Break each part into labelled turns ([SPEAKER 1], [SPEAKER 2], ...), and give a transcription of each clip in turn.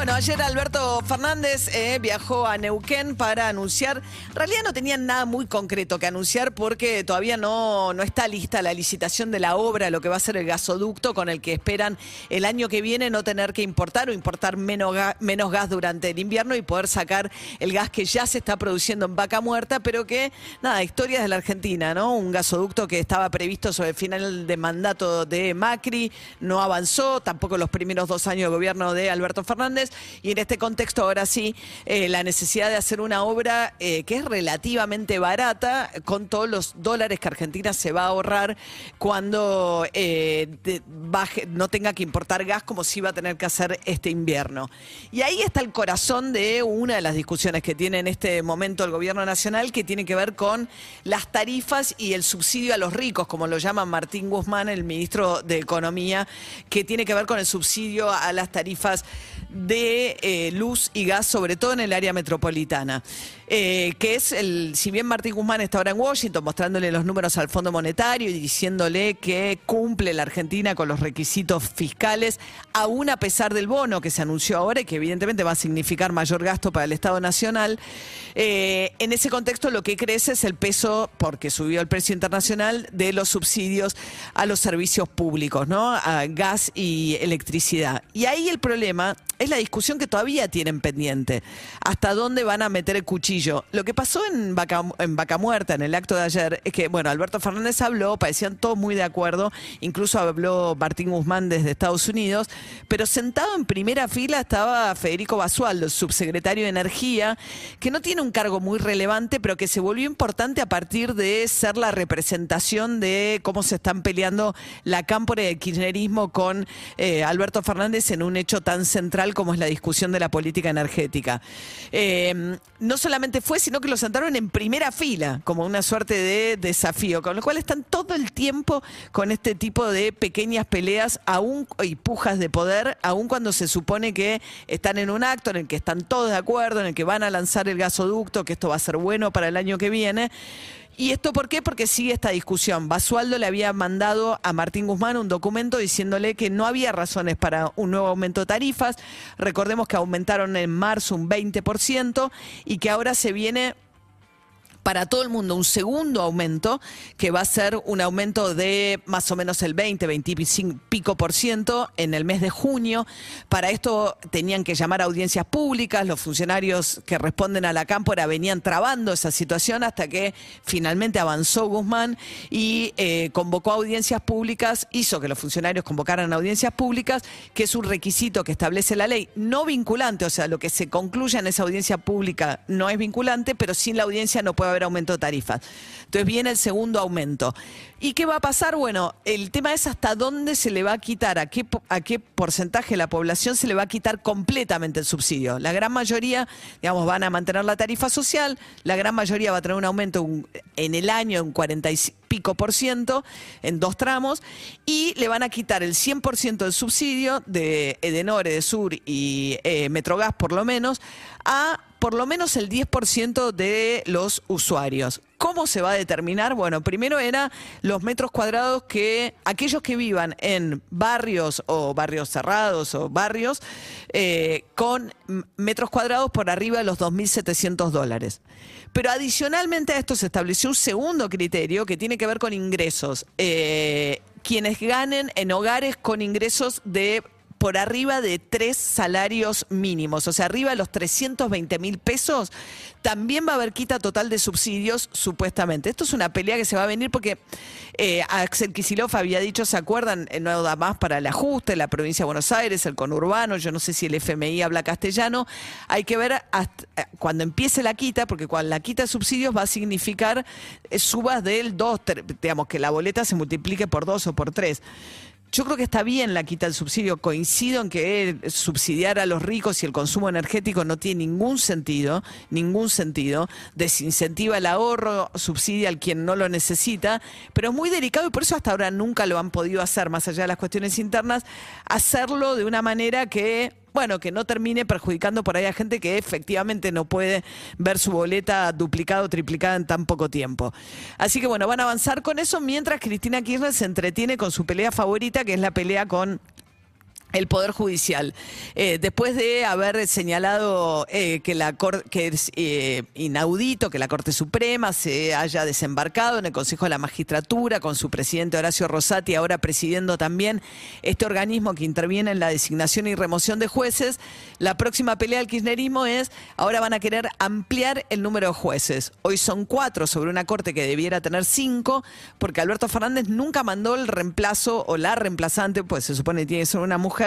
[SPEAKER 1] Bueno, ayer Alberto Fernández eh, viajó a Neuquén para anunciar, en realidad no tenían nada muy concreto que anunciar porque todavía no, no está lista la licitación de la obra, lo que va a ser el gasoducto con el que esperan el año que viene no tener que importar o importar menos, ga- menos gas durante el invierno y poder sacar el gas que ya se está produciendo en Vaca Muerta, pero que, nada, historias de la Argentina, ¿no? Un gasoducto que estaba previsto sobre el final de mandato de Macri, no avanzó, tampoco los primeros dos años de gobierno de Alberto Fernández, y en este contexto ahora sí, eh, la necesidad de hacer una obra eh, que es relativamente barata, con todos los dólares que Argentina se va a ahorrar cuando eh, no tenga que importar gas como si iba a tener que hacer este invierno. Y ahí está el corazón de una de las discusiones que tiene en este momento el gobierno nacional, que tiene que ver con las tarifas y el subsidio a los ricos, como lo llama Martín Guzmán, el ministro de Economía, que tiene que ver con el subsidio a las tarifas de eh, luz y gas, sobre todo en el área metropolitana. Eh, que es el, si bien Martín Guzmán está ahora en Washington mostrándole los números al Fondo Monetario y diciéndole que cumple la Argentina con los requisitos fiscales, aún a pesar del bono que se anunció ahora y que evidentemente va a significar mayor gasto para el Estado Nacional, eh, en ese contexto lo que crece es el peso, porque subió el precio internacional, de los subsidios a los servicios públicos, ¿no? A gas y electricidad. Y ahí el problema es la discusión que todavía tienen pendiente. ¿Hasta dónde van a meter el cuchillo? Lo que pasó en Vaca, en Muerta, en el acto de ayer, es que, bueno, Alberto Fernández habló, parecían todos muy de acuerdo, incluso habló Martín Guzmán desde Estados Unidos, pero sentado en primera fila estaba Federico Basualdo, subsecretario de Energía, que no tiene un cargo muy relevante, pero que se volvió importante a partir de ser la representación de cómo se están peleando la cámpora y el kirchnerismo con eh, Alberto Fernández en un hecho tan central como es la discusión de la política energética. Eh, no solamente fue, sino que lo sentaron en primera fila, como una suerte de desafío, con lo cual están todo el tiempo con este tipo de pequeñas peleas aún, y pujas de poder, aun cuando se supone que están en un acto en el que están todos de acuerdo, en el que van a lanzar el gasoducto, que esto va a ser bueno para el año que viene. ¿Y esto por qué? Porque sigue esta discusión. Basualdo le había mandado a Martín Guzmán un documento diciéndole que no había razones para un nuevo aumento de tarifas. Recordemos que aumentaron en marzo un 20% y que ahora se viene para todo el mundo un segundo aumento, que va a ser un aumento de más o menos el 20, 25 pico por ciento en el mes de junio. Para esto tenían que llamar a audiencias públicas, los funcionarios que responden a la cámpora venían trabando esa situación hasta que finalmente avanzó Guzmán y eh, convocó audiencias públicas, hizo que los funcionarios convocaran audiencias públicas, que es un requisito que establece la ley, no vinculante, o sea, lo que se concluya en esa audiencia pública no es vinculante, pero sin la audiencia no puede haber aumento de tarifas. Entonces viene el segundo aumento. ¿Y qué va a pasar? Bueno, el tema es hasta dónde se le va a quitar, a qué, a qué porcentaje de la población se le va a quitar completamente el subsidio. La gran mayoría, digamos, van a mantener la tarifa social, la gran mayoría va a tener un aumento en el año un 40 y pico por ciento en dos tramos y le van a quitar el 100% del subsidio de Edenor, Edesur y eh, Metrogas por lo menos a por lo menos el 10% de los usuarios. ¿Cómo se va a determinar? Bueno, primero era los metros cuadrados que aquellos que vivan en barrios o barrios cerrados o barrios eh, con metros cuadrados por arriba de los 2.700 dólares. Pero adicionalmente a esto se estableció un segundo criterio que tiene que ver con ingresos. Eh, quienes ganen en hogares con ingresos de por arriba de tres salarios mínimos, o sea, arriba de los 320 mil pesos, también va a haber quita total de subsidios, supuestamente. Esto es una pelea que se va a venir porque eh, Axel Kicillof había dicho, ¿se acuerdan? Eh, No da más para el ajuste, la provincia de Buenos Aires, el conurbano, yo no sé si el FMI habla castellano. Hay que ver hasta- eh, cuando empiece la quita, porque cuando la quita de subsidios va a significar eh, subas del 2, digamos, que la boleta se multiplique por 2 o por 3. Yo creo que está bien la quita del subsidio. Coincido en que subsidiar a los ricos y el consumo energético no tiene ningún sentido, ningún sentido. Desincentiva el ahorro, subsidia al quien no lo necesita, pero es muy delicado y por eso hasta ahora nunca lo han podido hacer, más allá de las cuestiones internas, hacerlo de una manera que bueno, que no termine perjudicando por ahí a gente que efectivamente no puede ver su boleta duplicada o triplicada en tan poco tiempo. Así que bueno, van a avanzar con eso mientras Cristina Kirchner se entretiene con su pelea favorita, que es la pelea con el Poder Judicial. Eh, después de haber señalado eh, que, la que es eh, inaudito que la Corte Suprema se haya desembarcado en el Consejo de la Magistratura con su presidente Horacio Rosati, ahora presidiendo también este organismo que interviene en la designación y remoción de jueces, la próxima pelea del kirchnerismo es, ahora van a querer ampliar el número de jueces. Hoy son cuatro sobre una Corte que debiera tener cinco, porque Alberto Fernández nunca mandó el reemplazo o la reemplazante, pues se supone que tiene que ser una mujer,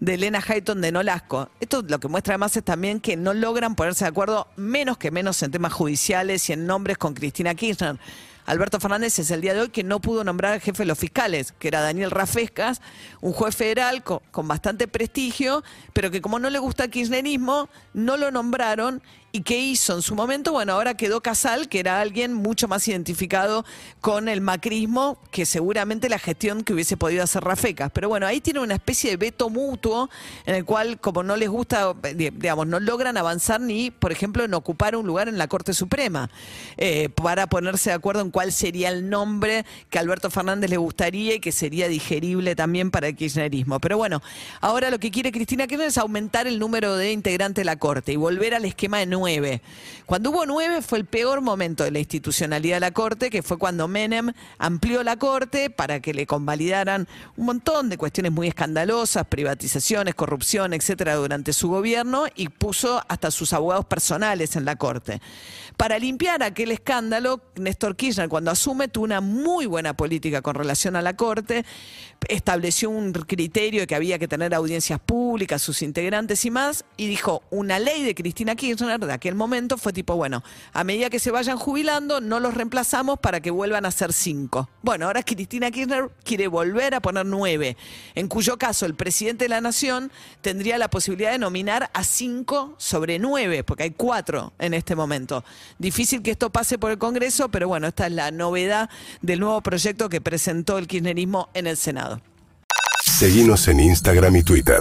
[SPEAKER 1] de Elena Hayton de Nolasco. Esto lo que muestra además es también que no logran ponerse de acuerdo menos que menos en temas judiciales y en nombres con Cristina Kirchner. Alberto Fernández es el día de hoy que no pudo nombrar al jefe de los fiscales, que era Daniel Rafescas, un juez federal con, bastante prestigio, pero que como no le gusta el kirchnerismo, no lo nombraron ¿Y qué hizo en su momento? Bueno, ahora quedó Casal, que era alguien mucho más identificado con el macrismo que seguramente la gestión que hubiese podido hacer Rafecas. Pero bueno, ahí tiene una especie de veto mutuo en el cual, como no les gusta, digamos, no logran avanzar ni, por ejemplo, en ocupar un lugar en la Corte Suprema eh, para ponerse de acuerdo en cuál sería el nombre que Alberto Fernández le gustaría y que sería digerible también para el kirchnerismo. Pero bueno, ahora lo que quiere Cristina Kirchner es aumentar el número de integrantes de la Corte y volver al esquema de cuando hubo nueve fue el peor momento de la institucionalidad de la Corte, que fue cuando Menem amplió la Corte para que le convalidaran un montón de cuestiones muy escandalosas, privatizaciones, corrupción, etcétera, durante su gobierno y puso hasta sus abogados personales en la Corte. Para limpiar aquel escándalo, Néstor Cuando asume, tuvo una muy buena política con relación a la Corte, estableció un criterio de que había que tener audiencias públicas, sus integrantes y más, y dijo, una ley de Cristina Kirchner de aquel momento fue tipo, bueno, a medida que se vayan jubilando, no los reemplazamos para que vuelvan a ser cinco. Bueno, ahora Cristina Kirchner quiere volver a poner nueve, en cuyo caso el presidente de la Nación tendría la posibilidad de nominar a cinco sobre nueve, porque hay cuatro en este momento. Difícil que esto pase por el Congreso, pero bueno, esta es la novedad del nuevo proyecto que presentó el kirchnerismo en el Senado.
[SPEAKER 2] Seguimos en Instagram y Twitter.